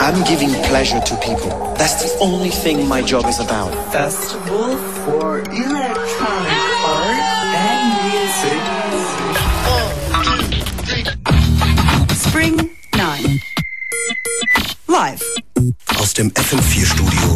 I'm giving pleasure to people. That's the only thing my job is about. Festival for Electronic Art and Music. Spring 9. Live. Aus dem FM4-Studio im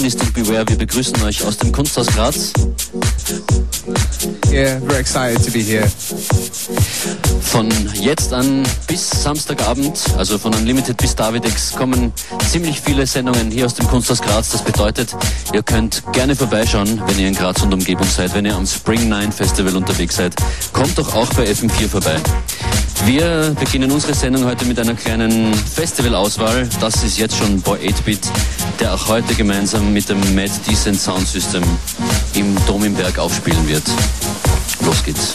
sein. Functionist und Beware, wir begrüßen euch aus dem Kunsthaus Graz. Yeah, very excited to be here. Von jetzt an bis Samstagabend, also von Unlimited bis Davidex, kommen ziemlich viele Sendungen hier aus dem Kunsthaus Graz. Das bedeutet, ihr könnt gerne vorbeischauen, wenn ihr in Graz und Umgebung seid, wenn ihr am Spring 9 Festival unterwegs seid. Kommt doch auch bei FM4 vorbei. Wir beginnen unsere Sendung heute mit einer kleinen Festivalauswahl. Das ist jetzt schon Boy 8-Bit, der auch heute gemeinsam mit dem Mad Decent Sound System im Dom im Berg aufspielen wird. Los geht's.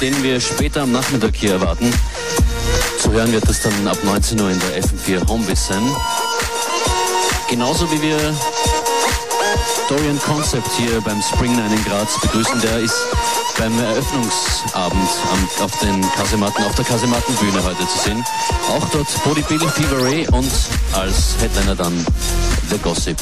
Den wir später am Nachmittag hier erwarten. Zu hören wird das dann ab 19 Uhr in der FM4 Homebase sein. Genauso wie wir Dorian Concept hier beim Spring 9 in Graz begrüßen. Der ist beim Eröffnungsabend auf, den Kasematten, auf der Kasemattenbühne heute zu sehen. Auch dort Bodybuilding Fever Ray und als Headliner dann The Gossip.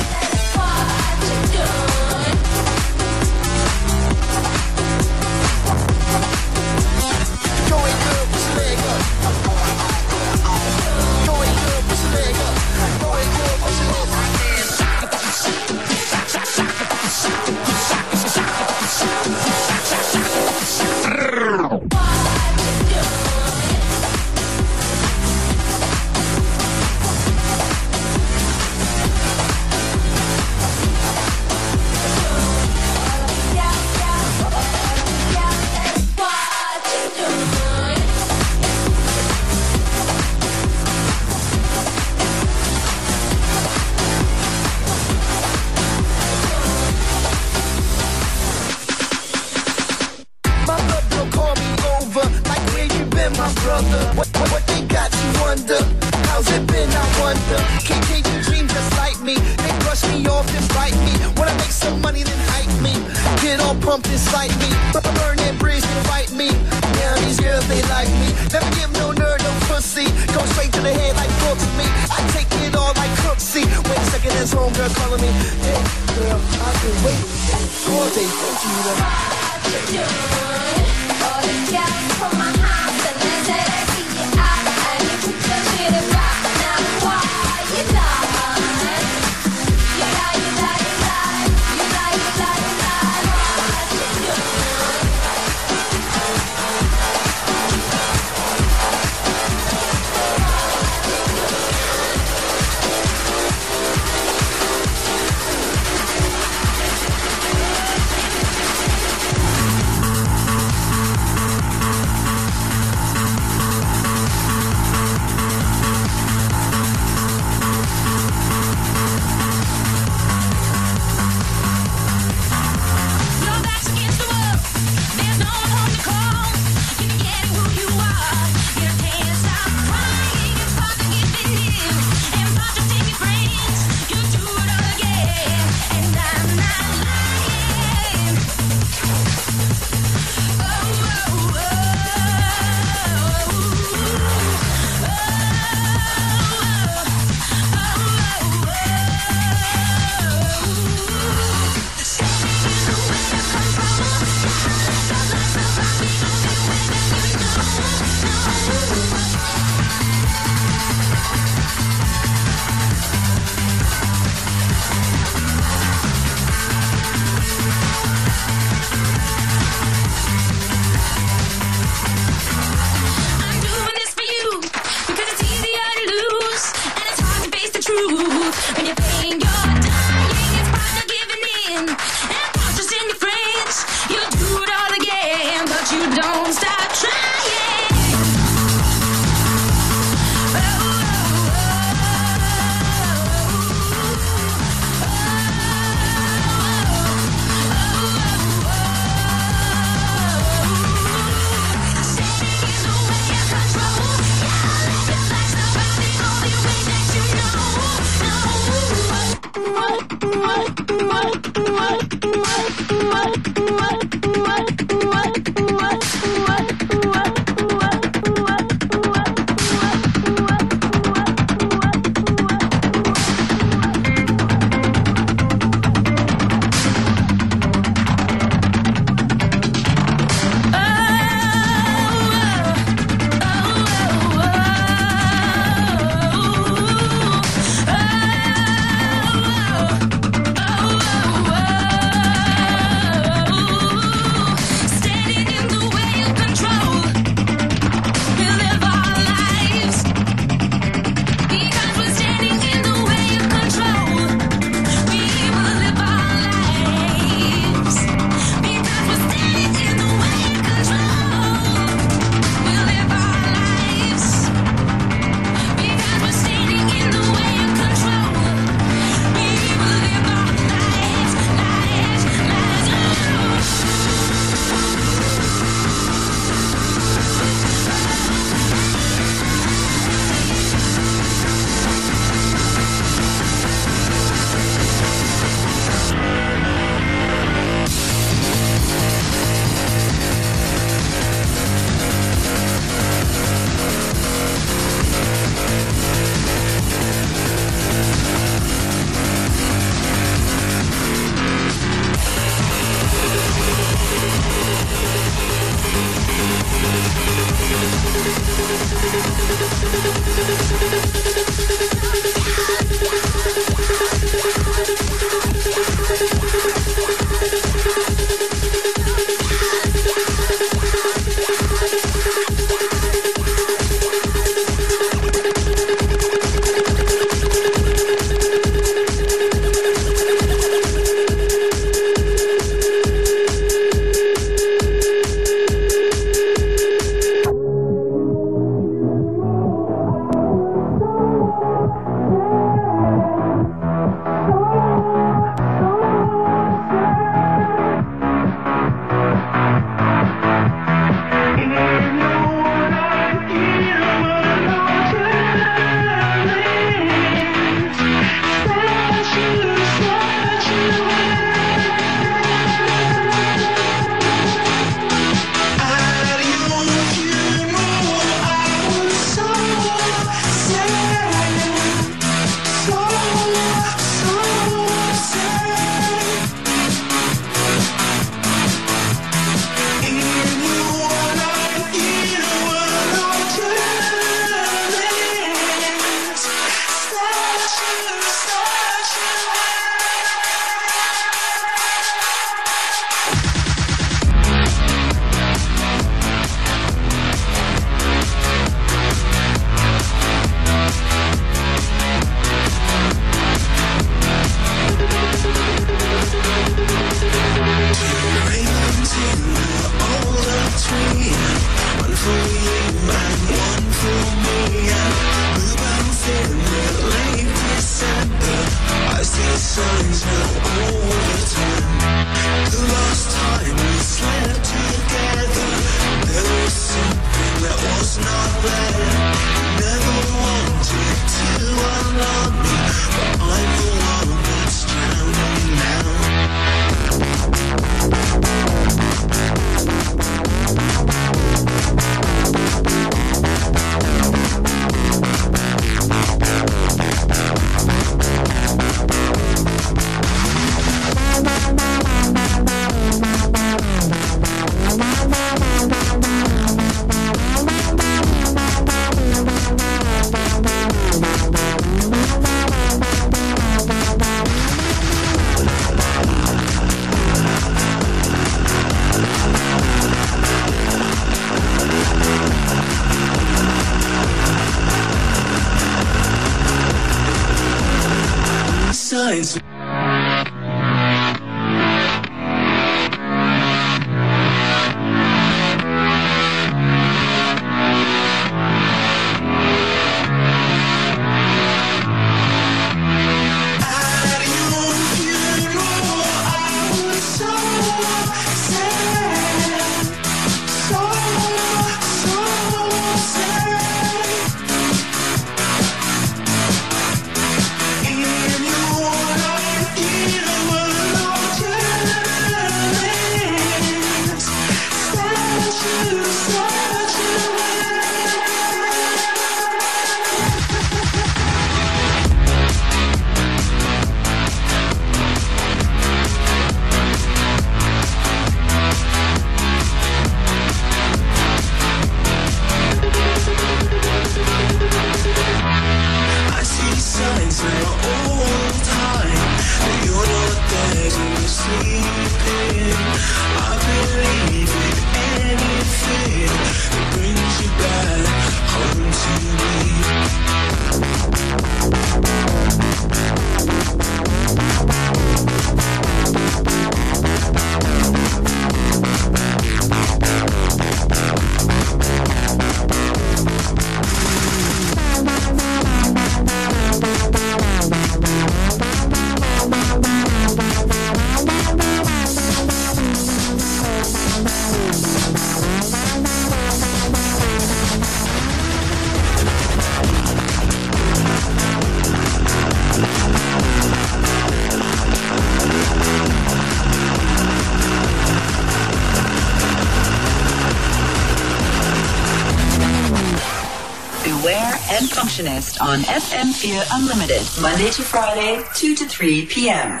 And on FM Fear Unlimited, Monday to Friday, 2 to 3 p.m.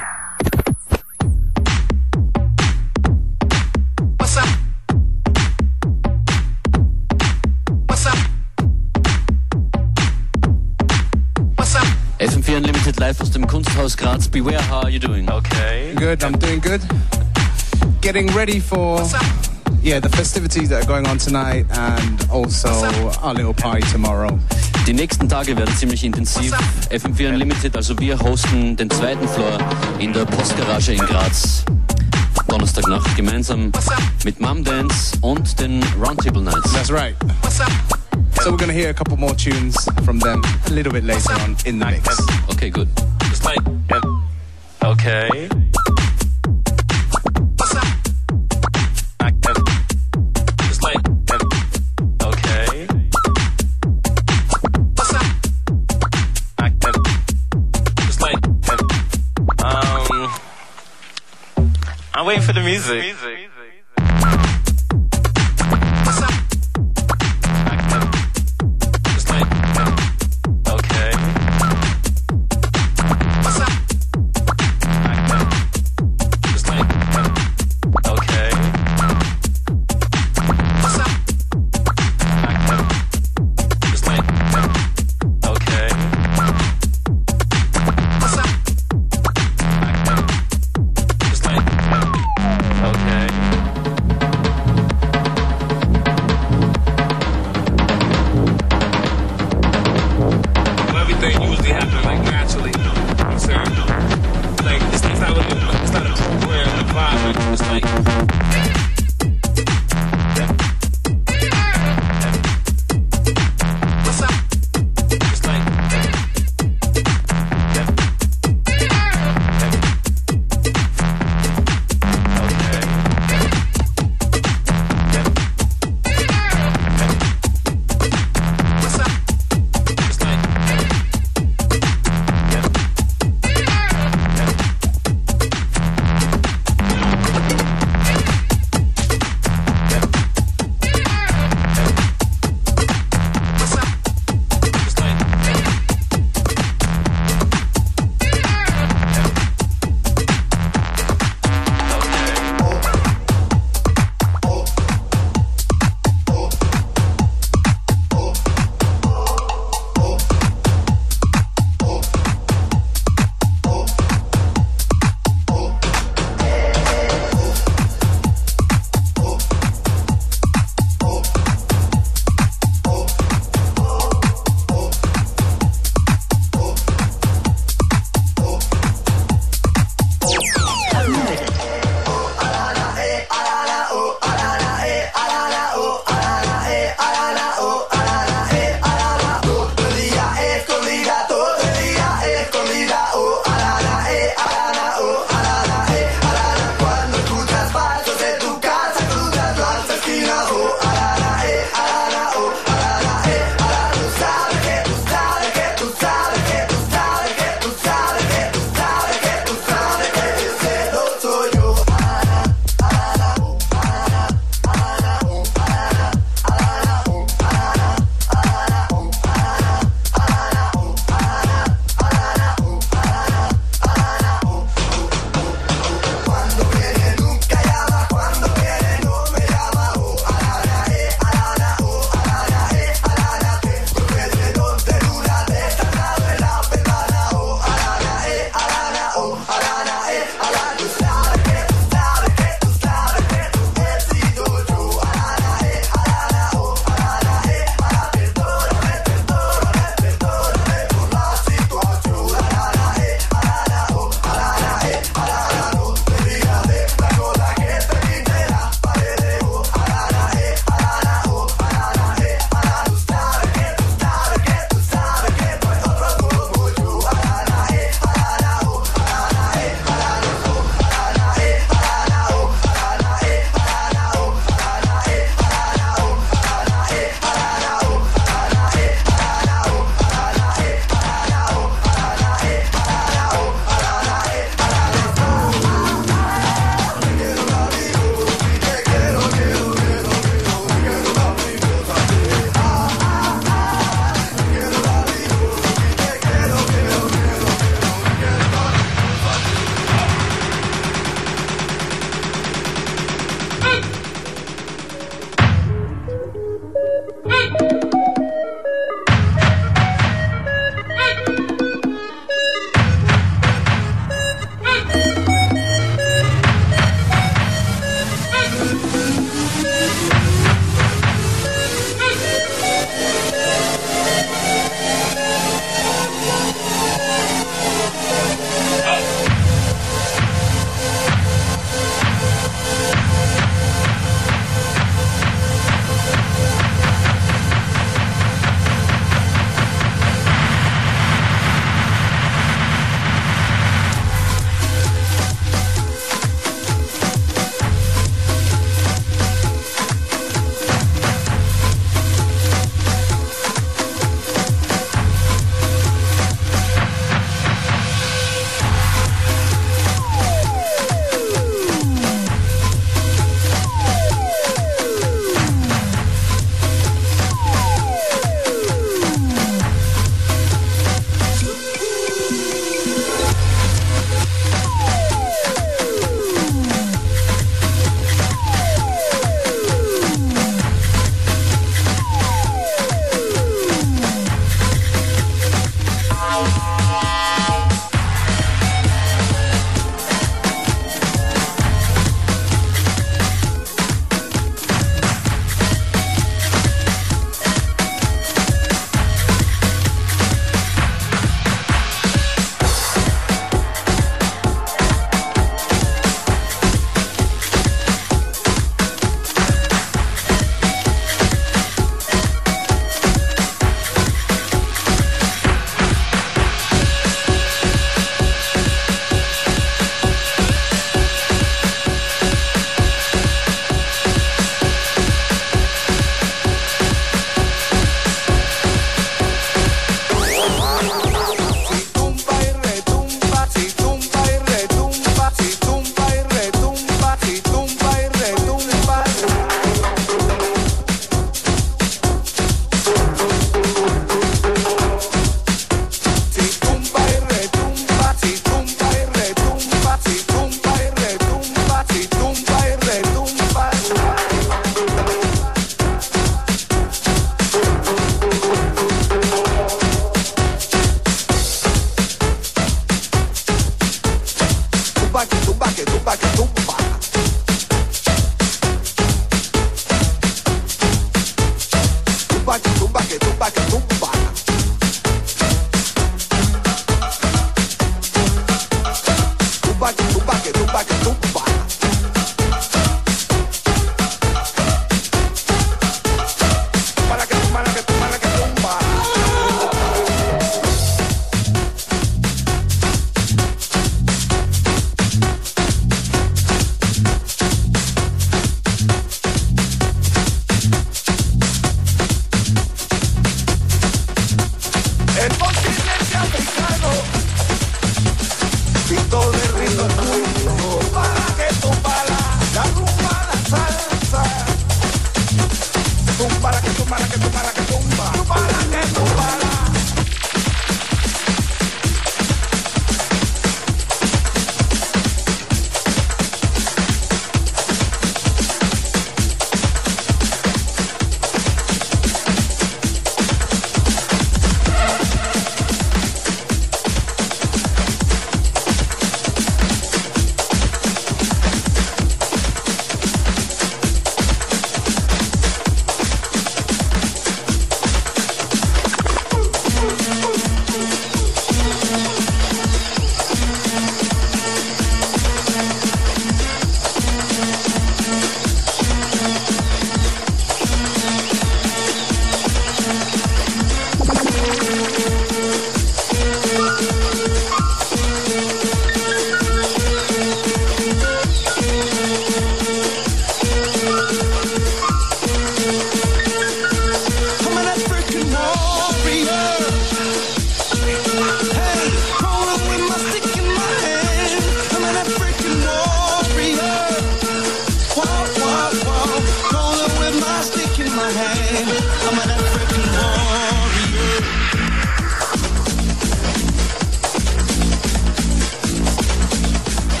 What's up? What's up? What's up? FM4 Unlimited live aus dem Kunsthaus Graz. Beware, how are you doing? Okay. Good, I'm doing good. Getting ready for yeah, the festivities that are going on tonight and also our little party tomorrow. Die nächsten Tage werden ziemlich intensiv. FM4 Unlimited, also wir hosten den zweiten Floor in der Postgarage in Graz. Donnerstagnacht gemeinsam mit Mum Dance und den Roundtable Nights. That's right. So we're gonna hear a couple more tunes from them a little bit later on in the mix. Okay, good. Just like, okay. for the music. music.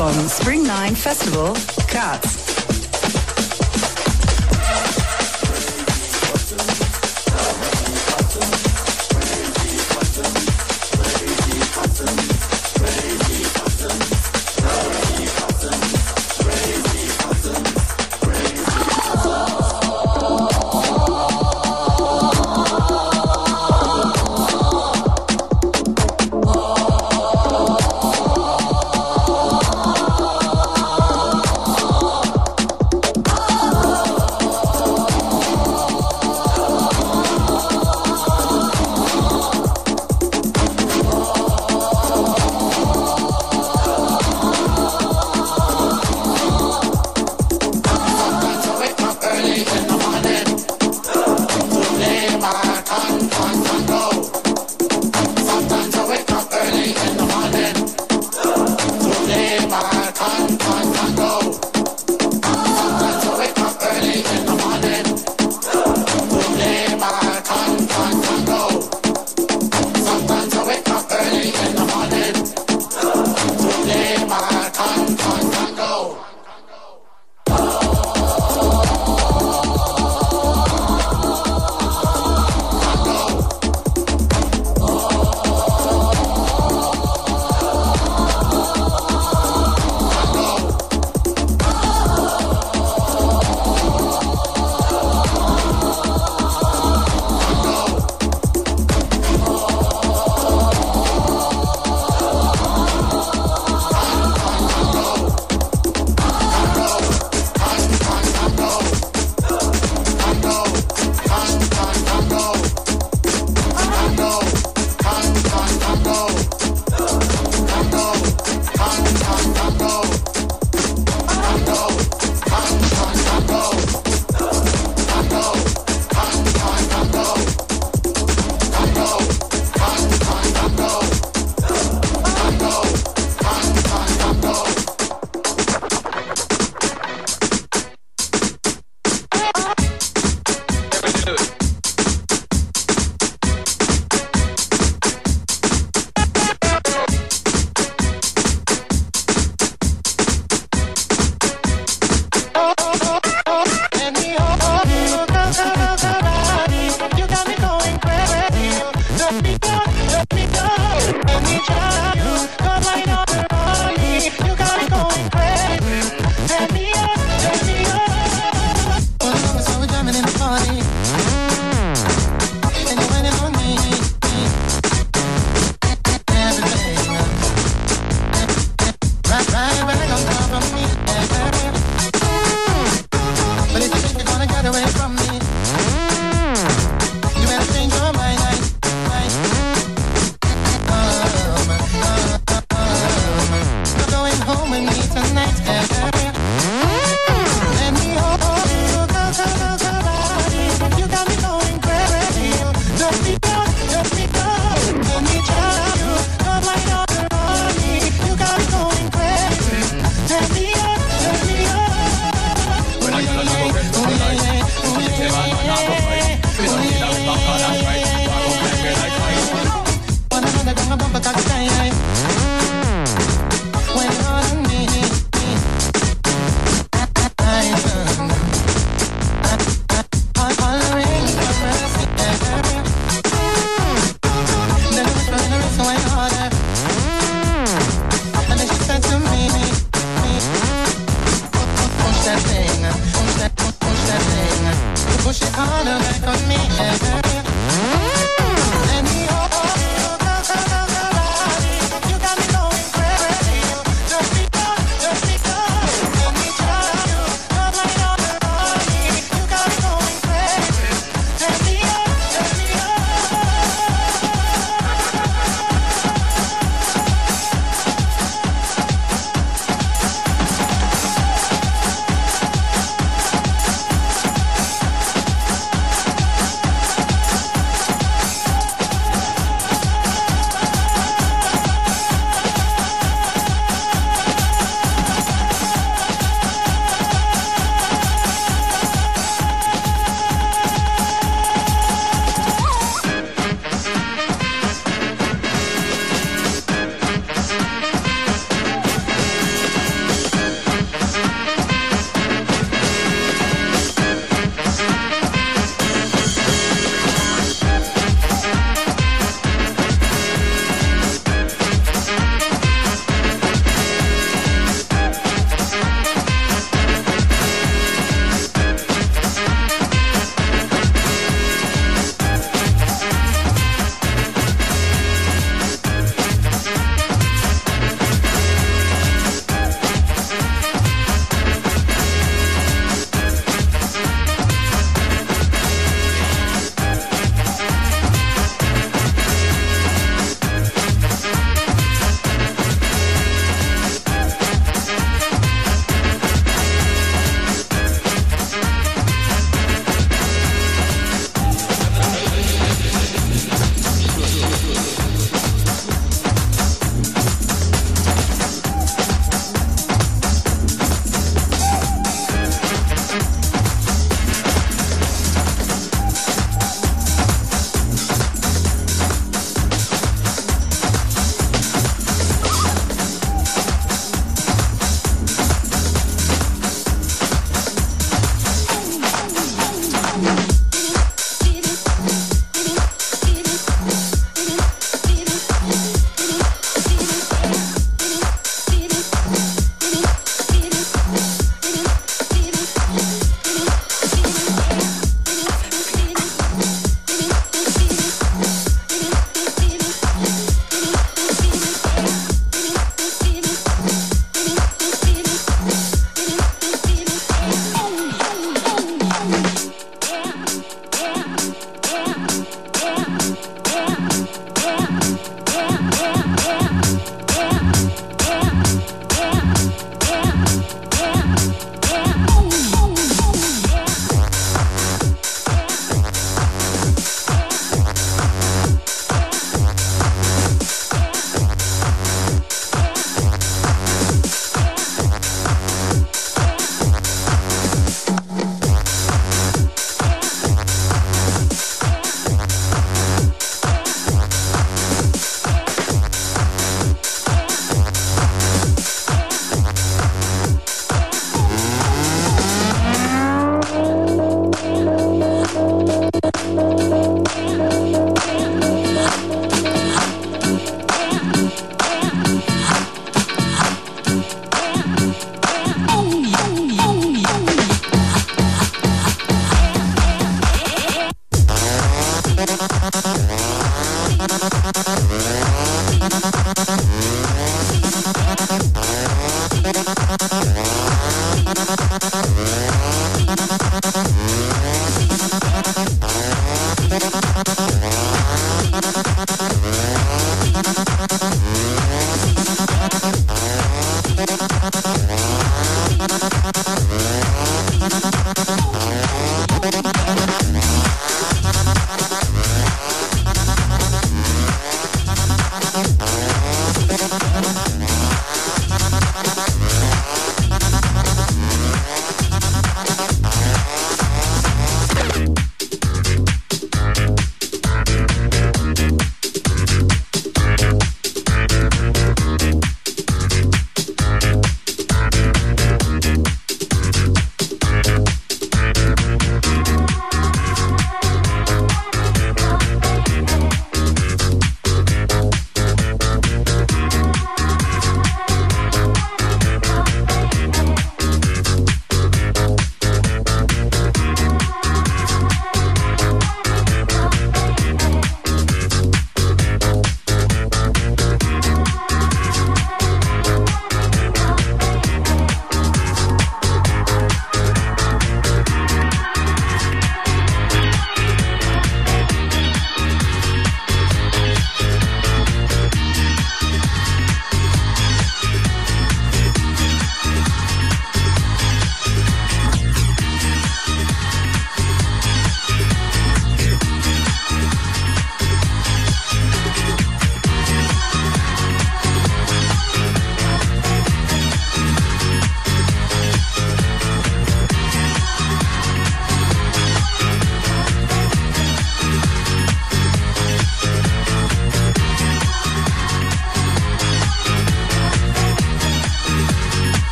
Vom Spring 9 Festival Graz.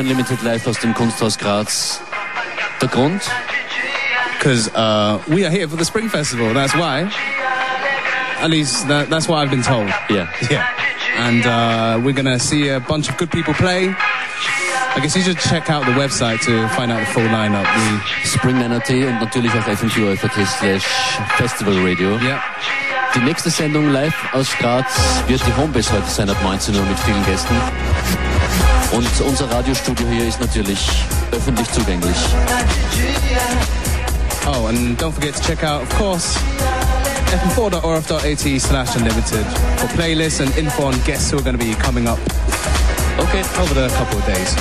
FM4 Unlimited live aus dem Kunsthaus Graz. Der Grund? Because uh, we are here for the Spring Festival. That's why. At least that, that's what I've been told. Ja. Yeah. And uh, we're gonna see a bunch of good people play. I guess you should check out the website to find out the full lineup. The, Spring Spring.at und natürlich auf fm4 slash Festival Radio. yeah. Die nächste Sendung live aus Graz wird die Homebase heute sein ab 19 Uhr mit vielen Gästen. Und unser Radiostudio hier ist natürlich öffentlich zugänglich. Oh, and don't forget to check out, of course, fm4.orf.at slash unlimited for playlists and info on guests who are going to be coming up Okay. over the couple of days.